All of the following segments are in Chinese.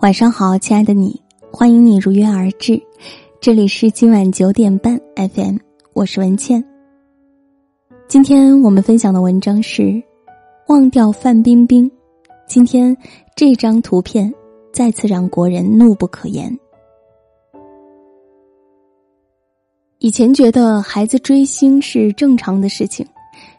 晚上好，亲爱的你，欢迎你如约而至。这里是今晚九点半 FM，我是文倩。今天我们分享的文章是《忘掉范冰冰》。今天这张图片再次让国人怒不可言。以前觉得孩子追星是正常的事情，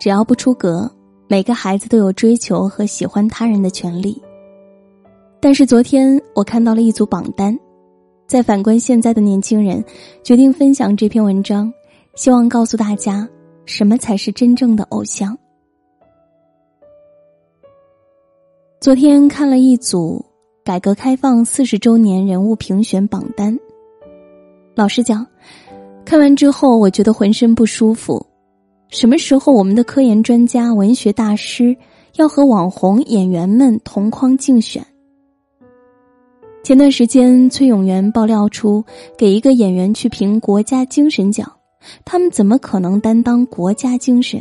只要不出格，每个孩子都有追求和喜欢他人的权利。但是昨天我看到了一组榜单，在反观现在的年轻人，决定分享这篇文章，希望告诉大家什么才是真正的偶像。昨天看了一组改革开放四十周年人物评选榜单，老实讲，看完之后我觉得浑身不舒服。什么时候我们的科研专家、文学大师要和网红演员们同框竞选？前段时间，崔永元爆料出给一个演员去评国家精神奖，他们怎么可能担当国家精神？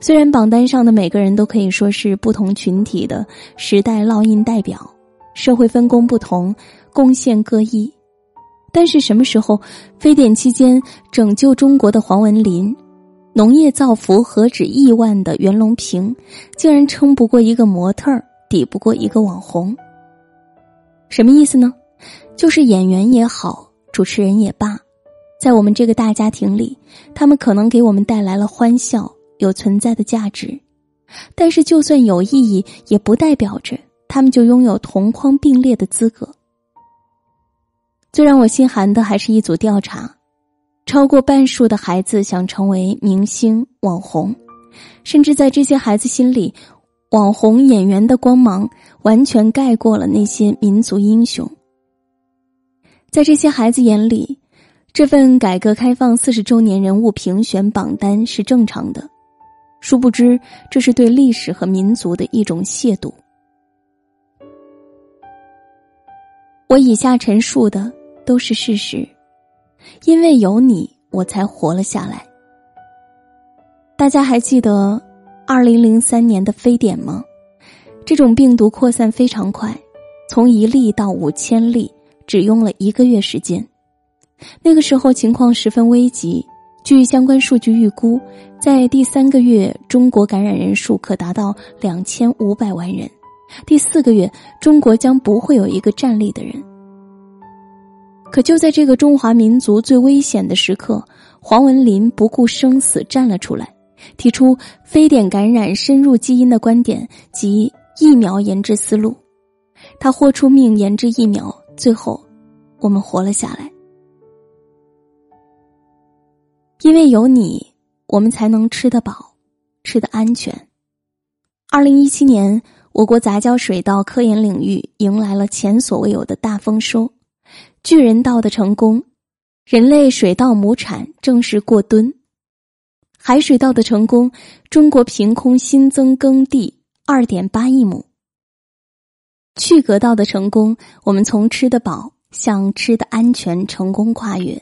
虽然榜单上的每个人都可以说是不同群体的时代烙印代表，社会分工不同，贡献各异，但是什么时候非典期间拯救中国的黄文林，农业造福何止亿万的袁隆平，竟然撑不过一个模特儿，抵不过一个网红？什么意思呢？就是演员也好，主持人也罢，在我们这个大家庭里，他们可能给我们带来了欢笑，有存在的价值。但是，就算有意义，也不代表着他们就拥有同框并列的资格。最让我心寒的，还是一组调查，超过半数的孩子想成为明星、网红，甚至在这些孩子心里。网红演员的光芒完全盖过了那些民族英雄。在这些孩子眼里，这份改革开放四十周年人物评选榜单是正常的。殊不知，这是对历史和民族的一种亵渎。我以下陈述的都是事实，因为有你，我才活了下来。大家还记得？二零零三年的非典吗？这种病毒扩散非常快，从一例到五千例，只用了一个月时间。那个时候情况十分危急，据相关数据预估，在第三个月，中国感染人数可达到两千五百万人；第四个月，中国将不会有一个站立的人。可就在这个中华民族最危险的时刻，黄文林不顾生死站了出来。提出非典感染深入基因的观点及疫苗研制思路，他豁出命研制疫苗，最后我们活了下来。因为有你，我们才能吃得饱，吃得安全。二零一七年，我国杂交水稻科研领域迎来了前所未有的大丰收，巨人稻的成功，人类水稻亩产正式过吨。海水稻的成功，中国凭空新增耕地二点八亿亩。去革稻的成功，我们从吃得饱向吃的安全成功跨越。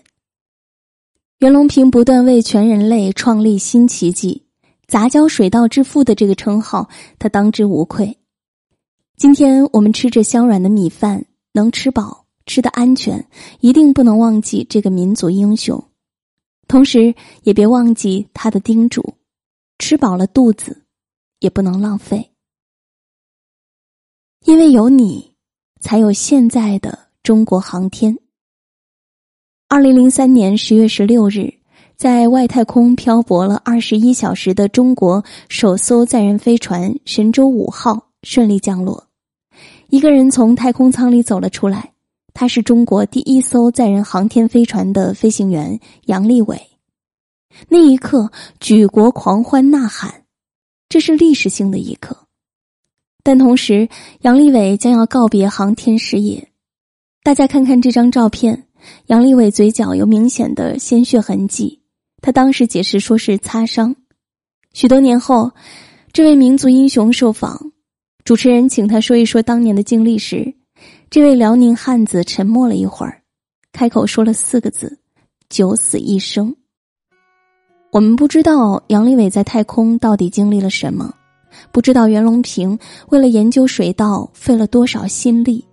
袁隆平不断为全人类创立新奇迹，杂交水稻之父的这个称号，他当之无愧。今天我们吃着香软的米饭，能吃饱，吃的安全，一定不能忘记这个民族英雄。同时，也别忘记他的叮嘱：吃饱了肚子，也不能浪费。因为有你，才有现在的中国航天。二零零三年十月十六日，在外太空漂泊了二十一小时的中国首艘载人飞船“神舟五号”顺利降落，一个人从太空舱里走了出来。他是中国第一艘载人航天飞船的飞行员杨利伟。那一刻，举国狂欢呐喊，这是历史性的一刻。但同时，杨利伟将要告别航天事业。大家看看这张照片，杨利伟嘴角有明显的鲜血痕迹。他当时解释说是擦伤。许多年后，这位民族英雄受访，主持人请他说一说当年的经历时。这位辽宁汉子沉默了一会儿，开口说了四个字：“九死一生。”我们不知道杨利伟在太空到底经历了什么，不知道袁隆平为了研究水稻费了多少心力，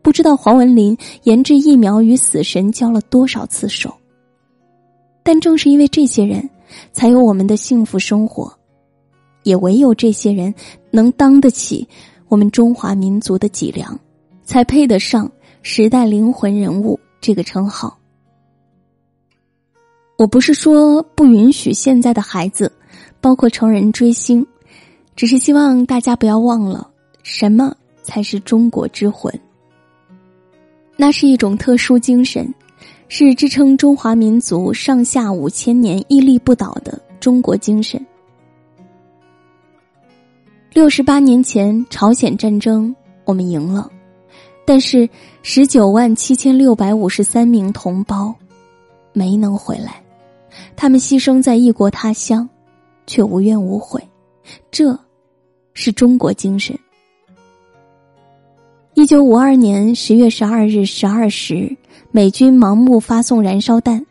不知道黄文林研制疫苗与死神交了多少次手。但正是因为这些人，才有我们的幸福生活，也唯有这些人能当得起我们中华民族的脊梁，才配得上时代灵魂人物这个称号。我不是说不允许现在的孩子，包括成人追星，只是希望大家不要忘了什么才是中国之魂。那是一种特殊精神。是支撑中华民族上下五千年屹立不倒的中国精神。六十八年前朝鲜战争我们赢了，但是十九万七千六百五十三名同胞没能回来，他们牺牲在异国他乡，却无怨无悔，这是中国精神。一九五二年十月十二日十二时。美军盲目发送燃烧弹，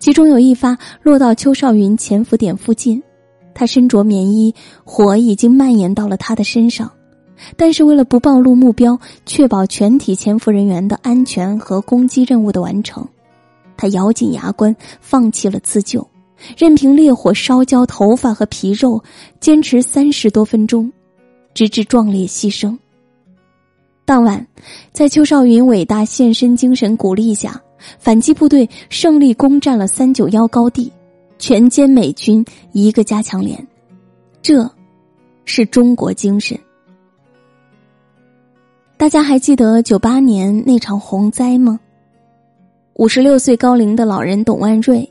其中有一发落到邱少云潜伏点附近，他身着棉衣，火已经蔓延到了他的身上，但是为了不暴露目标，确保全体潜伏人员的安全和攻击任务的完成，他咬紧牙关，放弃了自救，任凭烈火烧焦头发和皮肉，坚持三十多分钟，直至壮烈牺牲。当晚，在邱少云伟大献身精神鼓励下，反击部队胜利攻占了三九幺高地，全歼美军一个加强连。这，是中国精神。大家还记得九八年那场洪灾吗？五十六岁高龄的老人董万瑞，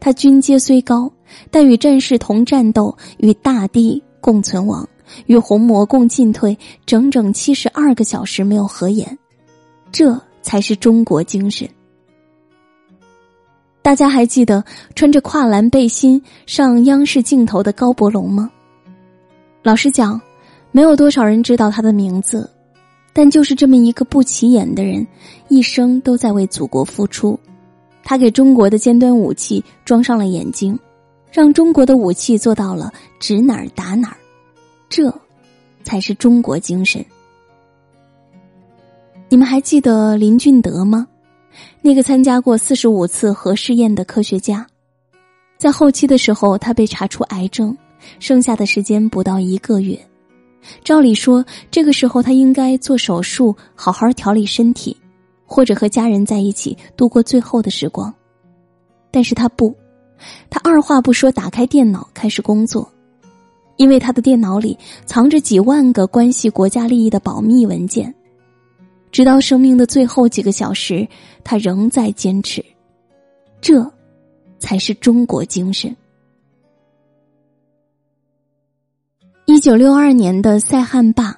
他军阶虽高，但与战士同战斗，与大地共存亡。与红魔共进退，整整七十二个小时没有合眼，这才是中国精神。大家还记得穿着跨栏背心上央视镜头的高伯龙吗？老实讲，没有多少人知道他的名字，但就是这么一个不起眼的人，一生都在为祖国付出。他给中国的尖端武器装上了眼睛，让中国的武器做到了指哪儿打哪儿。这，才是中国精神。你们还记得林俊德吗？那个参加过四十五次核试验的科学家，在后期的时候，他被查出癌症，剩下的时间不到一个月。照理说，这个时候他应该做手术，好好调理身体，或者和家人在一起度过最后的时光。但是他不，他二话不说，打开电脑开始工作。因为他的电脑里藏着几万个关系国家利益的保密文件，直到生命的最后几个小时，他仍在坚持。这，才是中国精神。一九六二年的塞罕坝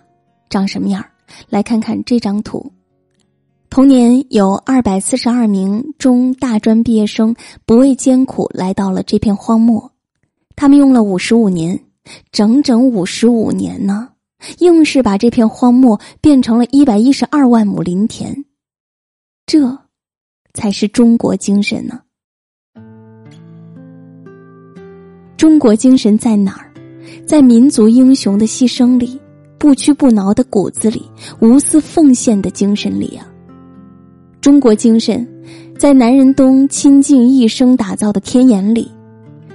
长什么样来看看这张图。同年有二百四十二名中大专毕业生不畏艰苦来到了这片荒漠，他们用了五十五年。整整五十五年呢，硬是把这片荒漠变成了一百一十二万亩林田，这才是中国精神呢。中国精神在哪儿？在民族英雄的牺牲里，不屈不挠的骨子里，无私奉献的精神里啊。中国精神，在南仁东倾尽一生打造的天眼里。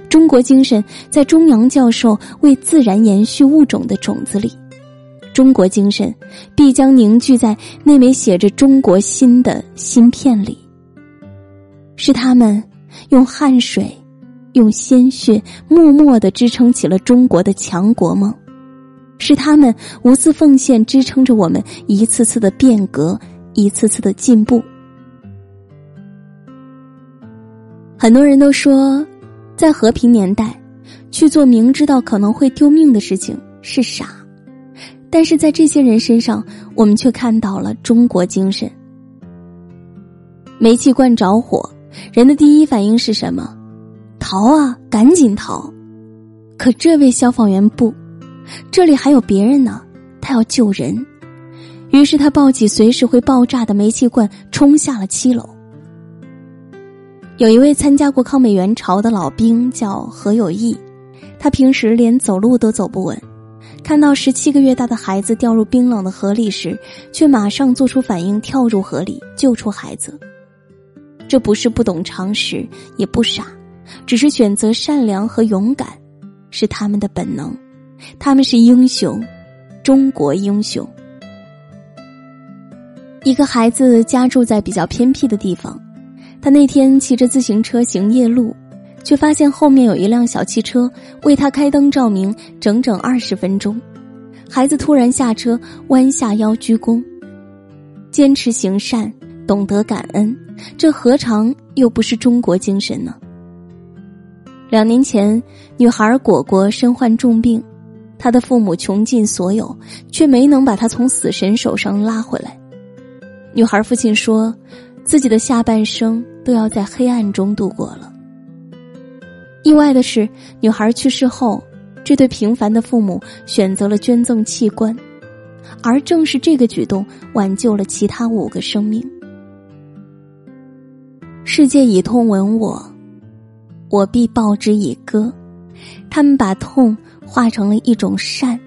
中国精神在中阳教授为自然延续物种的种子里，中国精神必将凝聚在那枚写着中国心的芯片里。是他们用汗水、用鲜血，默默的支撑起了中国的强国梦。是他们无私奉献，支撑着我们一次次的变革，一次次的进步。很多人都说。在和平年代，去做明知道可能会丢命的事情是傻，但是在这些人身上，我们却看到了中国精神。煤气罐着火，人的第一反应是什么？逃啊，赶紧逃！可这位消防员不，这里还有别人呢，他要救人，于是他抱起随时会爆炸的煤气罐，冲下了七楼。有一位参加过抗美援朝的老兵叫何有义，他平时连走路都走不稳，看到十七个月大的孩子掉入冰冷的河里时，却马上做出反应，跳入河里救出孩子。这不是不懂常识，也不傻，只是选择善良和勇敢，是他们的本能。他们是英雄，中国英雄。一个孩子家住在比较偏僻的地方，他那天骑着自行车行夜路，却发现后面有一辆小汽车为他开灯照明整整二十分钟。孩子突然下车，弯下腰鞠躬，坚持行善，懂得感恩，这何尝又不是中国精神呢？两年前，女孩果果身患重病，她的父母穷尽所有，却没能把她从死神手上拉回来。女孩父亲说：“自己的下半生都要在黑暗中度过了。”意外的是，女孩去世后，这对平凡的父母选择了捐赠器官，而正是这个举动挽救了其他五个生命。世界以痛吻我，我必报之以歌。他们把痛化成了一种善，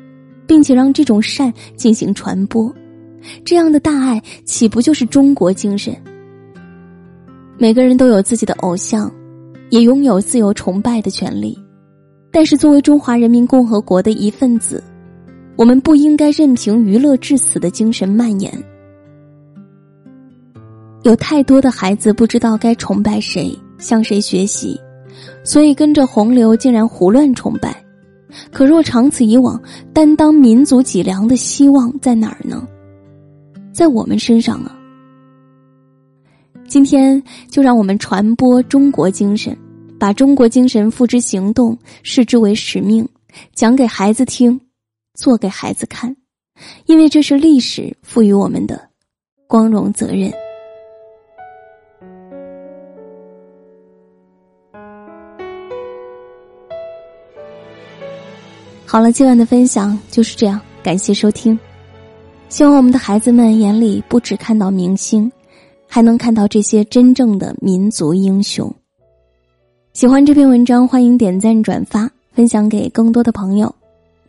并且让这种善进行传播。这样的大爱，岂不就是中国精神？每个人都有自己的偶像，也拥有自由崇拜的权利。但是，作为中华人民共和国的一份子，我们不应该任凭娱乐至死的精神蔓延。有太多的孩子不知道该崇拜谁，向谁学习，所以跟着洪流，竟然胡乱崇拜。可若长此以往，担当民族脊梁的希望在哪儿呢？在我们身上啊！今天就让我们传播中国精神，把中国精神付之行动，视之为使命，讲给孩子听，做给孩子看，因为这是历史赋予我们的光荣责任。好了，今晚的分享就是这样，感谢收听。希望我们的孩子们眼里不只看到明星，还能看到这些真正的民族英雄。喜欢这篇文章，欢迎点赞、转发，分享给更多的朋友。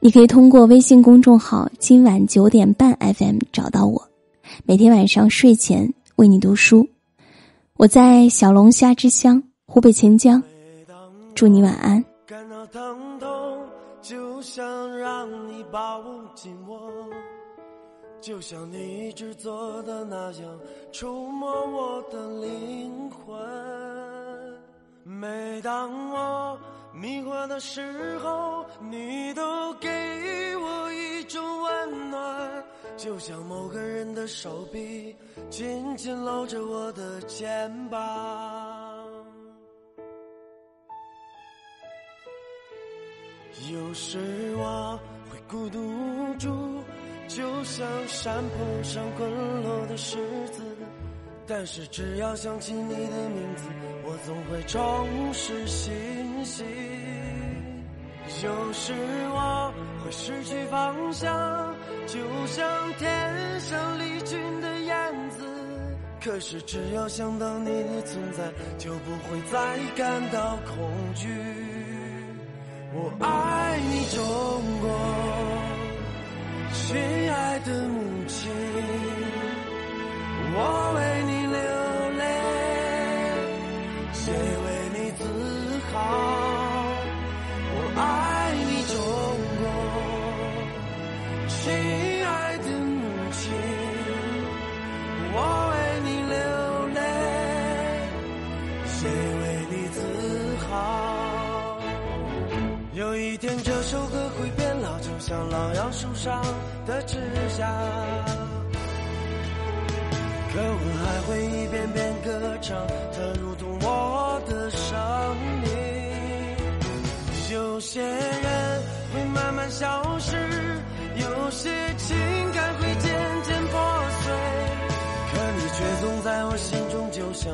你可以通过微信公众号“今晚九点半 FM” 找到我，每天晚上睡前为你读书。我在小龙虾之乡湖北潜江，祝你晚安。就想让你抱紧我。就像你一直做的那样，触摸我的灵魂。每当我迷惑的时候，你都给我一种温暖。就像某个人的手臂紧紧搂着我的肩膀。有时我会孤独无助。就像山坡上滚落的石子，但是只要想起你的名字，我总会重拾信心。有时我会失去方向，就像天上离群的燕子，可是只要想到你的存在，就不会再感到恐惧。我爱，中国。亲爱的母亲，上。的指甲，可我还会一遍遍歌唱，它如同我的生命。有些人会慢慢消失，有些情感会渐渐破碎，可你却总在我心中，就像